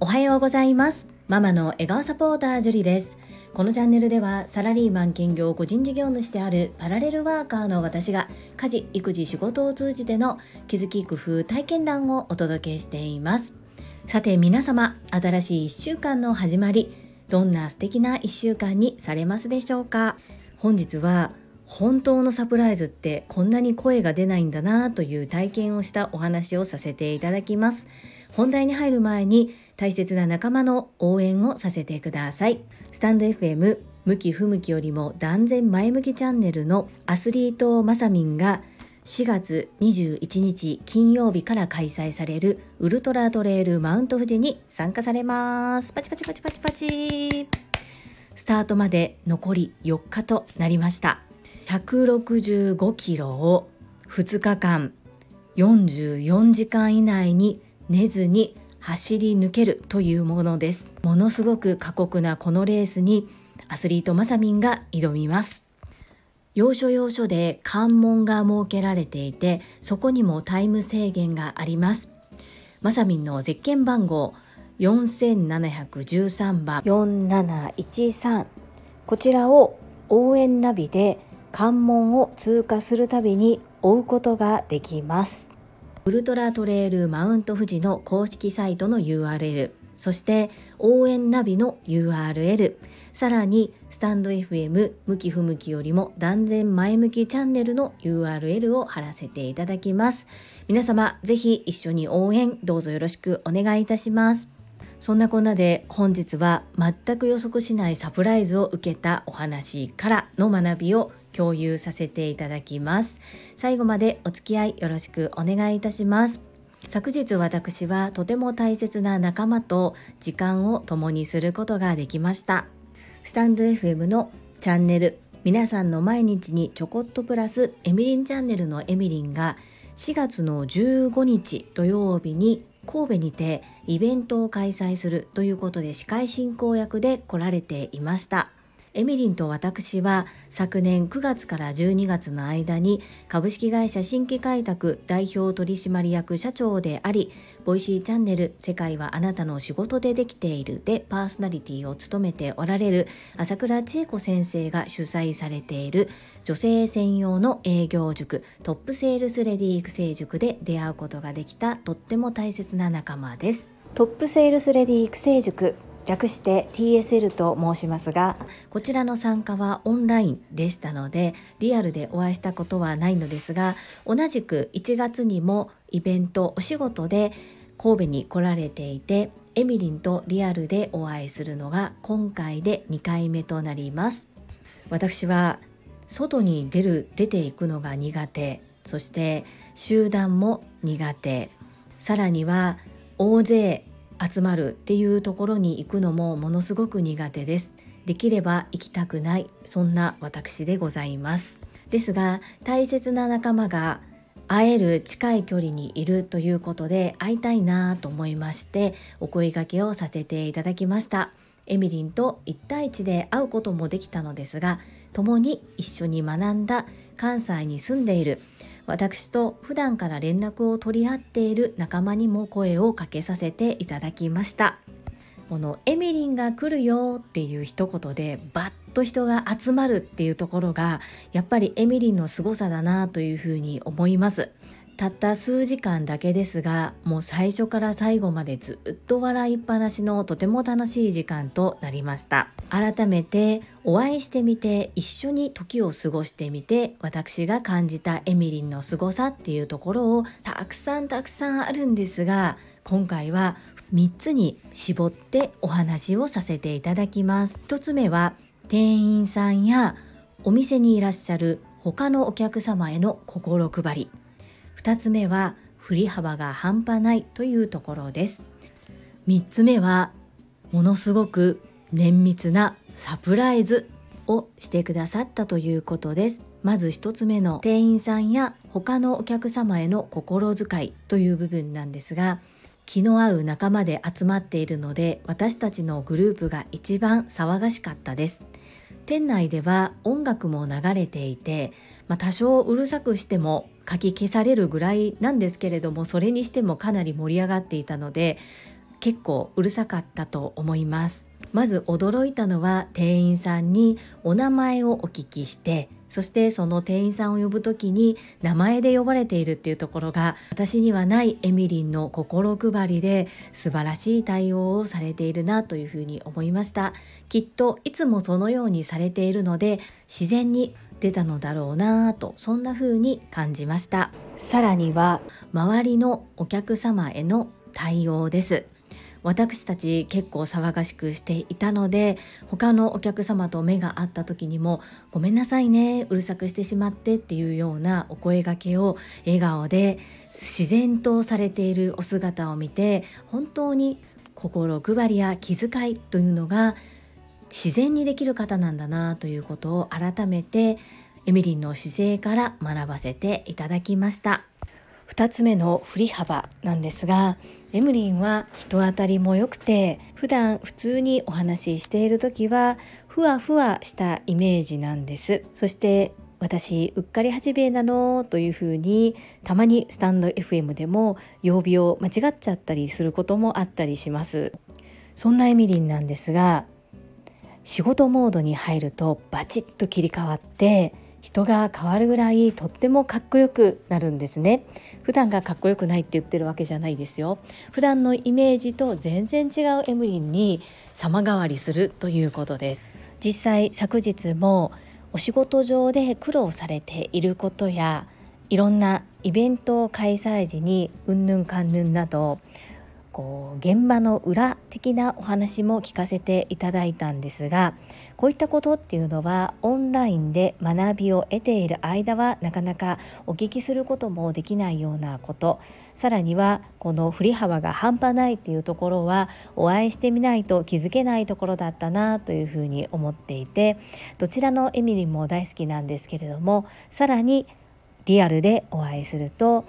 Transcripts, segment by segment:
おはようございます。ママの笑顔サポータージュリです。このチャンネルではサラリーマン兼業個人事業主であるパラレルワーカーの私が家事育児仕事を通じての気づき工夫体験談をお届けしています。さて皆様新しい1週間の始まりどんな素敵な1週間にされますでしょうか？本日は本当のサプライズってこんなに声が出ないんだなという体験をしたお話をさせていただきます。本題に入る前に大切な仲間の応援をさせてください。スタンド FM 向き不向きよりも断然前向きチャンネルのアスリートまさみんが4月21日金曜日から開催されるウルトラトレイルマウント富士に参加されます。パチパチパチパチパチ。スタートまで残り4日となりました。165キロを2日間44時間以内に寝ずに走り抜けるというものです。ものすごく過酷なこのレースにアスリートまさみんが挑みます。要所要所で関門が設けられていてそこにもタイム制限があります。まさみんのゼッケン番号4713番4713こちらを応援ナビで関門を通過するたびに追うことができます。ウルトラトレイルマウント富士の公式サイトの URL そして応援ナビの URL さらにスタンド FM 向き不向きよりも断然前向きチャンネルの URL を貼らせていただきます。皆様ぜひ一緒に応援どうぞよろしくお願いいたします。そんなこんなで本日は全く予測しないサプライズを受けたお話からの学びを共有させていただきます。最後までお付き合いよろしくお願いいたします。昨日私はとても大切な仲間と時間を共にすることができました。スタンド FM のチャンネル皆さんの毎日にちょこっとプラスエミリンチャンネルのエミリンが4月の15日土曜日に神戸にてイベントを開催するということで司会進行役で来られていました。エミリンと私は昨年9月から12月の間に株式会社新規開拓代表取締役社長であり、 Voicy チャンネル世界はあなたの仕事でできているでパーソナリティを務めておられる朝倉千恵子先生が主催されている女性専用の営業塾トップセールスレディ育成塾で出会うことができたとっても大切な仲間です。トップセールスレディ育成塾略して TSL と申しますがこちらの参加はオンラインでしたのでリアルでお会いしたことはないのですが同じく1月にもイベントお仕事で神戸に来られていてエミリンとリアルでお会いするのが今回で2回目となります。私は外に出る出ていくのが苦手そして集団も苦手。さらには大勢集まるっていうところに行くのもものすごく苦手です。できれば行きたくない。そんな私でございます。ですが大切な仲間が会える近い距離にいるということで会いたいなと思いましてお声掛けをさせていただきました。エミリンと1対1で会うこともできたのですが共に一緒に学んだ関西に住んでいる私と普段から連絡を取り合っている仲間にも声をかけさせていただきました。このエミリンが来るよっていう一言でバッと人が集まるっていうところがやっぱりエミリンの凄さだなというふうに思います。たった数時間だけですがもう最初から最後までずっと笑いっぱなしのとても楽しい時間となりました。改めてお会いしてみて一緒に時を過ごしてみて私が感じたエミリンの凄さっていうところをたくさんたくさんあるんですが今回は3つに絞ってお話をさせていただきます。1つ目は店員さんやお店にいらっしゃる他のお客様への心配り。2つ目は振り幅が半端ないというところです。3つ目はものすごく綿密なサプライズをしてくださったということです。まず1つ目の店員さんや他のお客様への心遣いという部分なんですが気の合う仲間で集まっているので私たちのグループが一番騒がしかったです。店内では音楽も流れていてまあ、多少うるさくしても書き消されるぐらいなんですけれどもそれにしてもかなり盛り上がっていたので結構うるさかったと思います。まず驚いたのは店員さんにお名前をお聞きしてそしてその店員さんを呼ぶ時に名前で呼ばれているっていうところが私にはないエミリンの心配りで素晴らしい対応をされているなというふうに思いました。きっといつもそのようにされているので自然に出たのだろうなぁとそんな風に感じました。さらには周りのお客様への対応です。私たち結構騒がしくしていたので他のお客様と目が合った時にも「ごめんなさいねうるさくしてしまって」っていうようなお声がけを笑顔で自然とされているお姿を見て本当に心配りや気遣いというのが自然にできる方なんだなということを改めてエミリンの姿勢から学ばせていただきました。2つ目の振り幅なんですがエムリンは人当たりも良くて普段普通にお話ししている時はふわふわしたイメージなんです。そして私うっかり始めなのというふうにたまにスタンド FM でも曜日を間違っちゃったりすることもあったりします。そんなエミリンなんですが仕事モードに入るとバチッと切り替わって人が変わるぐらいとってもかっこよくなるんですね。普段がかっこよくないって言ってるわけじゃないですよ。普段のイメージと全然違うエムリンに様変わりするということです。実際昨日もお仕事上で苦労されていることやいろんなイベント開催時にうんぬんかんぬんなどこう現場の裏的なお話も聞かせていただいたんですがこういったことっていうのはオンラインで学びを得ている間はなかなかお聞きすることもできないようなこと。さらにはこの振り幅が半端ないっていうところはお会いしてみないと気づけないところだったなというふうに思っていてどちらのエミリンも大好きなんですけれどもさらにリアルでお会いすると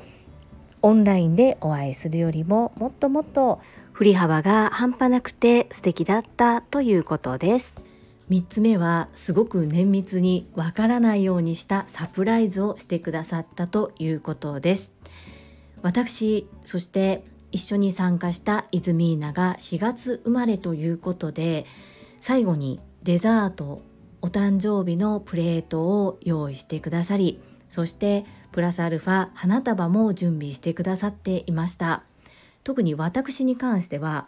オンラインでお会いするよりももっともっと振り幅が半端なくて素敵だったということです。3つ目はすごく綿密にわからないようにしたサプライズをしてくださったということです私そして一緒に参加したイズミーナが4月生まれということで最後にデザートお誕生日のプレートを用意してくださりそしてプラスアルファ花束も準備してくださっていました。特に私に関しては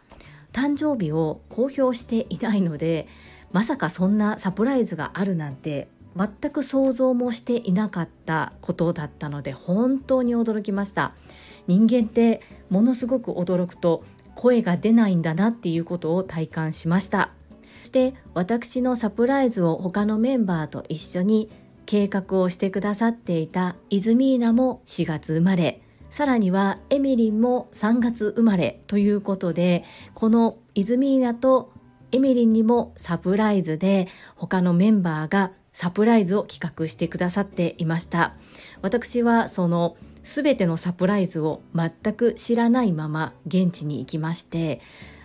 誕生日を公表していないのでまさかそんなサプライズがあるなんて全く想像もしていなかったことだったので本当に驚きました。人間ってものすごく驚くと声が出ないんだなっていうことを体感しました。そして私のサプライズを他のメンバーと一緒に計画をしてくださっていたイズミーナも4月生まれ。さらにはエミリンも3月生まれということでこのイズミーナとエミリンにもサプライズで他のメンバーがサプライズを企画してくださっていました。私はその全てのサプライズを全く知らないまま現地に行きまして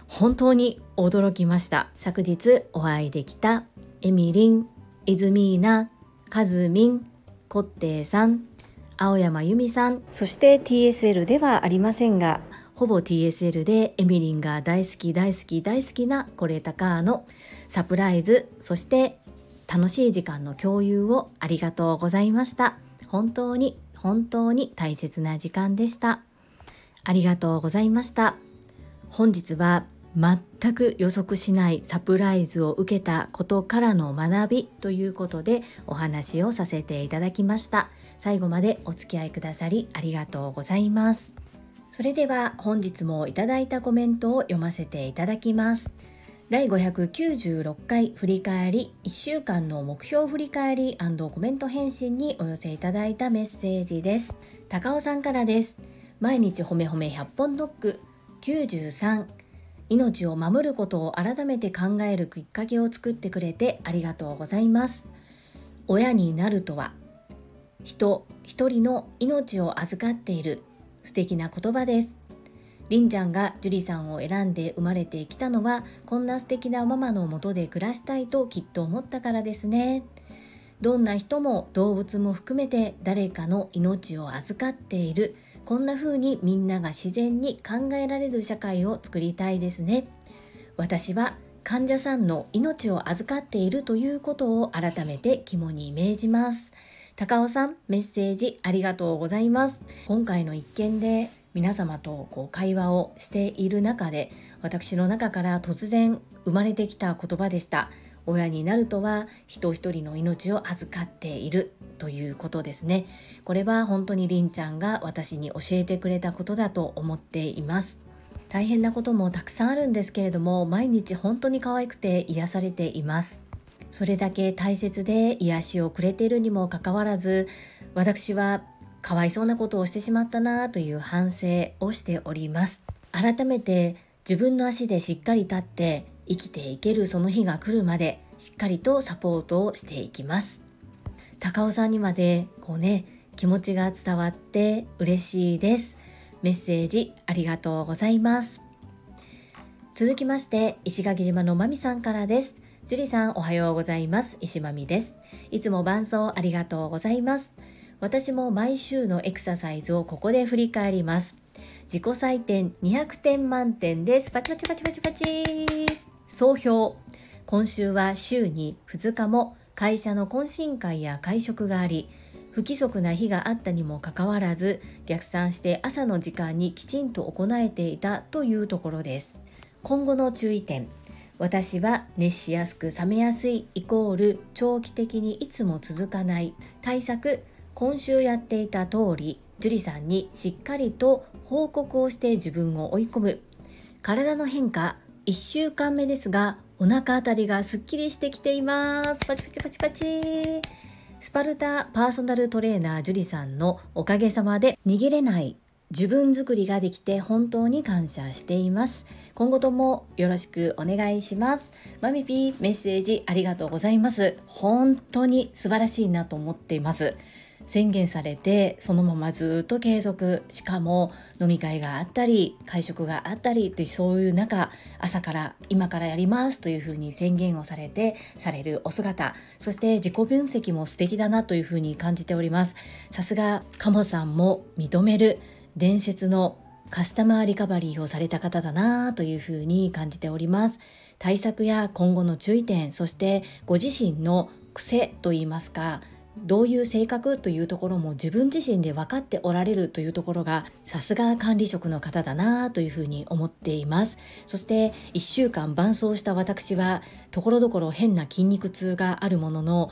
本当に驚きました。昨日お会いできたエミリン、イズミーナ、カズミン、コッテイさん青山由美さん。そして TSL ではありませんがほぼ TSL でエミリンが大好き大好き大好きなコレタカーのサプライズそして楽しい時間の共有をありがとうございました。本当に本当に大切な時間でした。ありがとうございました。本日は全く予測しないサプライズを受けたことからの学びということでお話をさせていただきました。最後までお付き合いくださりありがとうございます。それでは本日もいただいたコメントを読ませていただきます。第596回振り返り1週間の目標振り返りコメント返信にお寄せいただいたメッセージです。高尾さんからです。毎日ほめほめ100本ドッグ93命を守ることを改めて考えるきっかけを作ってくれてありがとうございます親になるとは人一人の命を預かっている素敵な言葉です。りんちゃんが樹里さんを選んで生まれてきたのはこんな素敵なママのもとで暮らしたいときっと思ったからですね。どんな人も動物も含めて誰かの命を預かっているこんな風にみんなが自然に考えられる社会を作りたいですね。私は患者さんの命を預かっているということを改めて肝に銘じます。高尾さんメッセージありがとうございます。今回の一件で皆様とこう会話をしている中で私の中から突然生まれてきた言葉でした。親になるとは人一人の命を預かっているということですね。これは本当にりんちゃんが私に教えてくれたことだと思っています。大変なこともたくさんあるんですけれども毎日本当に可愛くて癒されています。それだけ大切で癒しをくれているにもかかわらず私はかわいそうなことをしてしまったなという反省をしております。改めて自分の足でしっかり立って生きていけるその日が来るまでしっかりとサポートをしていきます。高尾さんにまでこうね気持ちが伝わって嬉しいです。メッセージありがとうございます。続きまして石垣島のまみさんからです。樹里さんおはようございます。石まみです。いつも伴奏ありがとうございます。私も毎週のエクササイズをここで振り返ります。自己採点200点満点です。パチパチパチパチパチ総評。今週は週に2日も会社の懇親会や会食があり不規則な日があったにもかかわらず逆算して朝の時間にきちんと行えていたというところです。今後の注意点。私は熱しやすく冷めやすいイコール長期的にいつも続かない。対策。今週やっていた通り樹里さんにしっかりと報告をして自分を追い込む。体の変化。1週間目ですがお腹あたりがすっきりしてきています。パチパチパチパチ。スパルタパーソナルトレーナー樹里さんのおかげさまで逃げれない自分作りができて本当に感謝しています。今後ともよろしくお願いします。マミピーメッセージありがとうございます。本当に素晴らしいなと思っています。宣言されてそのままずっと継続。しかも飲み会があったり会食があったりというそういう中朝から今からやりますというふうに宣言をされてされるお姿。そして自己分析も素敵だなというふうに感じております。さすが鴨さんも認める。伝説のカスタマーリカバリーをされた方だなというふうに感じております。対策や今後の注意点そしてご自身の癖といいますかどういう性格というところも自分自身で分かっておられるというところがさすが管理職の方だなというふうに思っています。そして1週間伴走した私はところどころ変な筋肉痛があるものの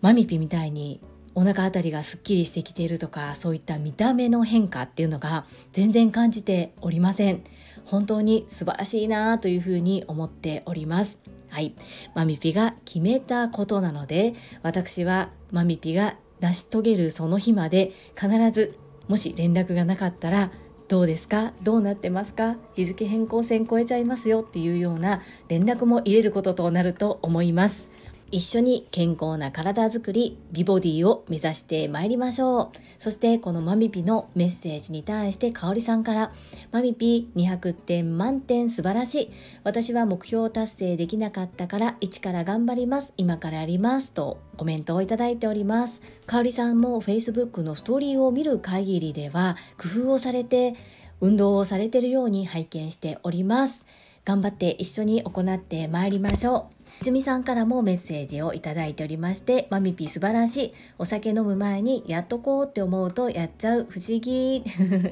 マミピみたいにお腹あたりがすっきりしてきているとかそういった見た目の変化っていうのが全然感じておりません。本当に素晴らしいなというふうに思っております。はい。マミピが決めたことなので、私はマミピが成し遂げるその日まで必ず、もし連絡がなかったら、どうですか？どうなってますか？日付変更線超えちゃいますよっていうような連絡も入れることとなると思います。一緒に健康な体づくり、美ボディを目指してまいりましょう。そしてこのマミピのメッセージに対して香里さんから、マミピ200点満点素晴らしい。私は目標達成できなかったから一から頑張ります。今からやりますとコメントをいただいております。香里さんも Facebook のストーリーを見る限りでは工夫をされて運動をされているように拝見しております。頑張って一緒に行ってまいりましょう。泉さんからもメッセージをいただいておりまして、マミピ素晴らしい。お酒飲む前にやっとこうって思うとやっちゃう不思議。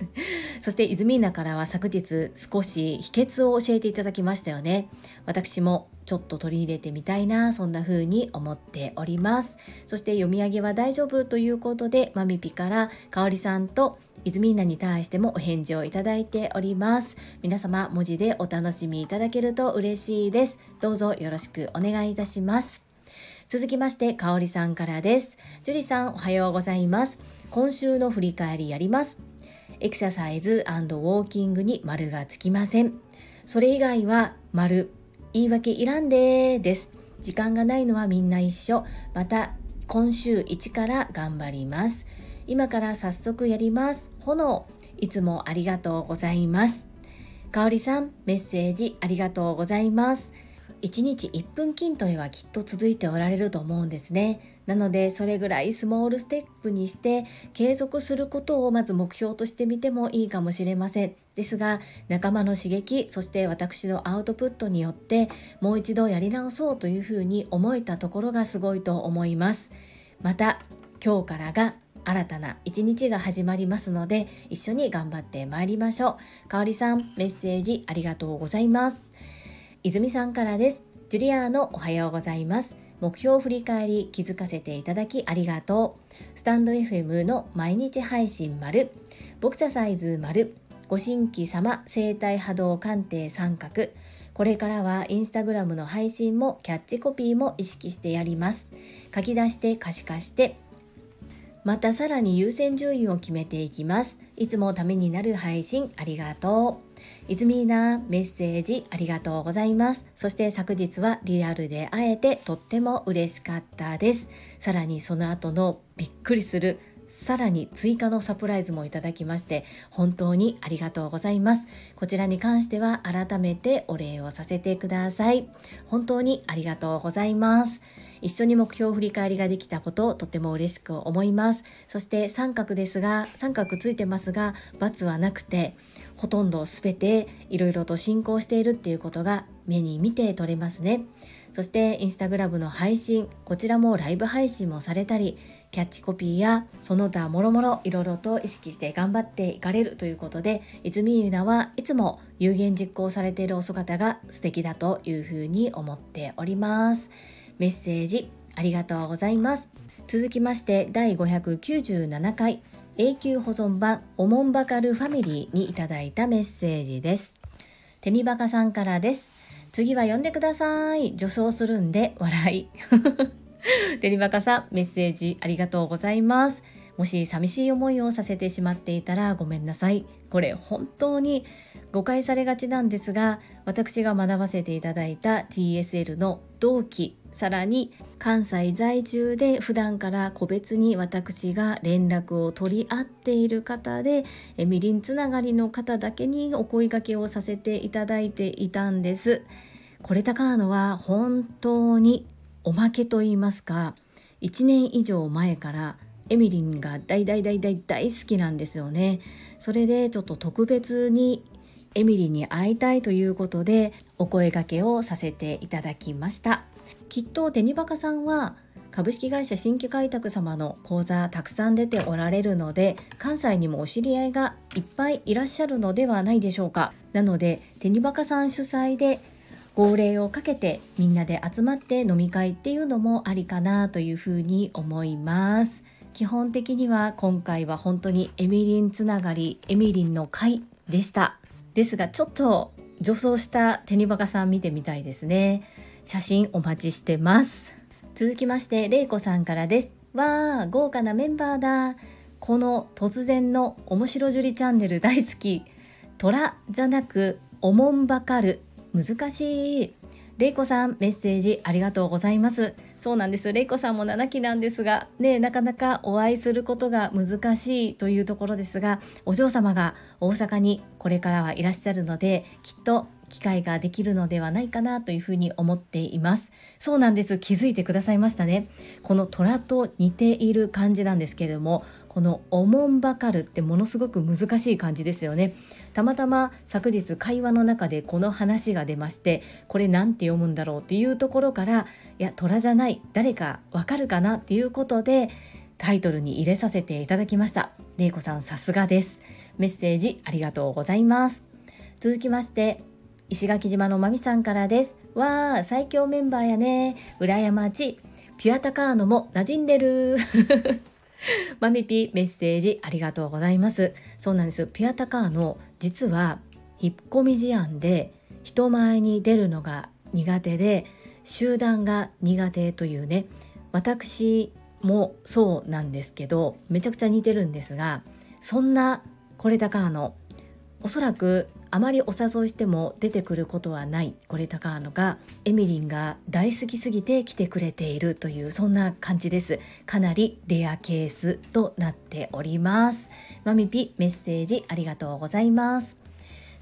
そして泉ナからは昨日少し秘訣を教えていただきましたよね。私もちょっと取り入れてみたいな、そんな風に思っております。そして読み上げは大丈夫ということで、マミピからかおりさんとイズミーナに対してもお返事をいただいております。皆様文字でお楽しみいただけると嬉しいです。どうぞよろしくお願いいたします。続きまして、かおりさんからです。樹里さんおはようございます。今週の振り返りやります。エクササイズウォーキングに丸がつきません。それ以外は丸、言い訳いらんでーです。時間がないのはみんな一緒。また今週1から頑張ります。今から早速やります。炎、いつもありがとうございます。かおりさん、メッセージありがとうございます。1日1分筋トレはきっと続いておられると思うんですねなのでそれぐらいスモールステップにして継続することをまず目標としてみてもいいかもしれませんですが仲間の刺激そして私のアウトプットによってもう一度やり直そうというふうに思えたところがすごいと思いますまた今日からが新たな一日が始まりますので一緒に頑張ってまいりましょう。かおりさんメッセージありがとうございます。泉さんからです。ジュリアーノおはようございます。目標振り返り気づかせていただきありがとう。スタンド FM の毎日配信丸。ボクササイズ丸。ご新規様生体波動鑑定三角。これからはインスタグラムの配信もキャッチコピーも意識してやります。書き出して可視化してまたさらに優先順位を決めていきますいつもためになる配信ありがとういずみーなメッセージありがとうございます。そして昨日はリアルで会えてとっても嬉しかったです。さらにその後のびっくりするさらに追加のサプライズもいただきまして本当にありがとうございます。こちらに関しては改めてお礼をさせてください。本当にありがとうございます。一緒に目標振り返りができたことをとても嬉しく思います。そして三角ですが、三角ついてますが、×はなくて、ほとんど全ていろいろと進行しているっていうことが目に見て取れますね。そしてインスタグラムの配信、こちらもライブ配信もされたり、キャッチコピーやその他もろもろいろいろと意識して頑張っていかれるということで、泉ゆなはいつも有言実行されているお姿が素敵だというふうに思っております。メッセージありがとうございます。続きまして第597回永久保存版おもんばかるファミリーにいただいたメッセージです。テニバカさんからです。次は読んでください。女装するんで笑い。テニバカさん、メッセージありがとうございます。もし寂しい思いをさせてしまっていたらごめんなさい。これ本当に誤解されがちなんですが、私が学ばせていただいた TSL の同期さらに関西在住で普段から個別に私が連絡を取り合っている方でみりんつながりの方だけにお声掛けをさせていただいていたんです。これ高ーのは本当におまけと言いますか1年以上前からエミリンが大大大大大好きなんですよね。それでちょっと特別にエミリンに会いたいということでお声掛けをさせていただきました。きっとテニバカさんは株式会社新規開拓様の講座たくさん出ておられるので関西にもお知り合いがいっぱいいらっしゃるのではないでしょうか。なのでテニバカさん主催で号令をかけてみんなで集まって飲み会っていうのもありかなというふうに思います。基本的には今回は本当にエミリンつながりエミリンの会でした。ですがちょっと女装したテニバカさん見てみたいですね。写真お待ちしてます続きましてれいこさんからです。わー豪華なメンバーだ。この突然の面白樹里チャンネル大好き。虎じゃなくおもんばかる。難しい。れいこさんメッセージありがとうございます。そうなんです。れいこさんも7期なんですがねなかなかお会いすることが難しいというところですがお嬢様が大阪にこれからはいらっしゃるのできっと機会ができるのではないかなというふうに思っています。そうなんです。気づいてくださいましたね。この虎と似ている感じなんですけれどもこのおもんばかるってものすごく難しい感じですよね。たまたま昨日会話の中でこの話が出ましてこれ何て読むんだろうっていうところからいや虎じゃない。誰かわかるかなっていうことでタイトルに入れさせていただきました。れいこさんさすがです。メッセージありがとうございます。続きまして石垣島のまみさんからです。わー、最強メンバーやね。裏山ち、ピュアタカーノも馴染んでる。マミピメッセージありがとうございます。そうなんです。ピュアタカーノ、実は引っ込み思案で人前に出るのが苦手で集団が苦手というね私もそうなんですけどめちゃくちゃ似てるんですがそんなこれ高のおそらくあまりお誘いしても出てくることはないこれ高野がエミリンが大好きすぎて来てくれているというそんな感じです。かなりレアケースとなっております。マミピメッセージありがとうございます。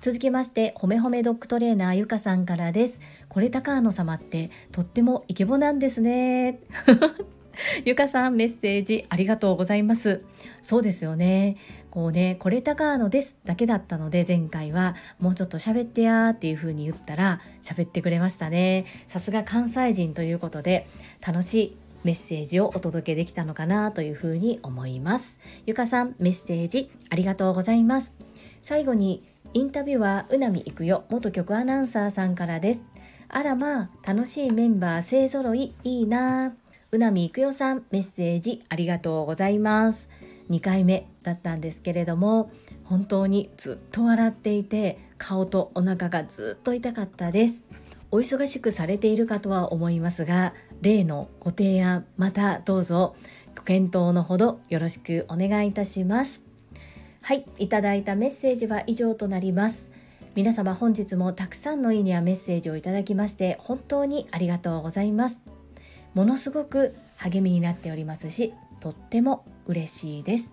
続きましてほめほめドッグトレーナーゆかさんからです。これ高野様ってとってもイケボなんですね。ゆかさんメッセージありがとうございます。そうですよね。こうねこれ高野ですだけだったので前回はもうちょっと喋ってやーっていう風に言ったら喋ってくれましたね。さすが関西人ということで楽しいメッセージをお届けできたのかなというふうに思います。ゆかさんメッセージありがとうございます。最後にインタビューはうなみいくよ。元局アナウンサーさんからです。あらまあ楽しいメンバー勢揃いいいなうなみいくよさんメッセージありがとうございます。2回目。だったんですけれども本当にずっと笑っていて顔とお腹がずっと痛かったですお忙しくされているかとは思いますが例のご提案またどうぞご検討のほどよろしくお願いいたしますはい、いただいたメッセージは以上となります。皆様本日もたくさんのいいねやメッセージをいただきまして本当にありがとうございます。ものすごく励みになっておりますし、とっても嬉しいです。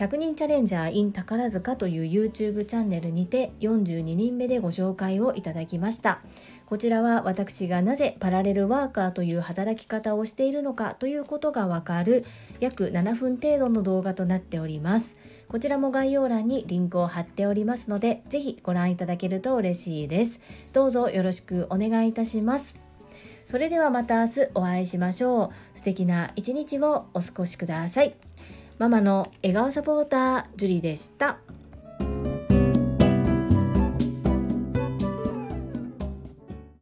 100人チャレンジャー in 宝塚という YouTube チャンネルにて42人目でご紹介をいただきました。こちらは私がなぜパラレルワーカーという働き方をしているのかということがわかる約7分程度の動画となっております。こちらも概要欄にリンクを貼っておりますので、ぜひご覧いただけると嬉しいです。どうぞよろしくお願いいたします。それではまた明日お会いしましょう。素敵な一日をお過ごしください。ママの笑顔サポーター、ジュリでした。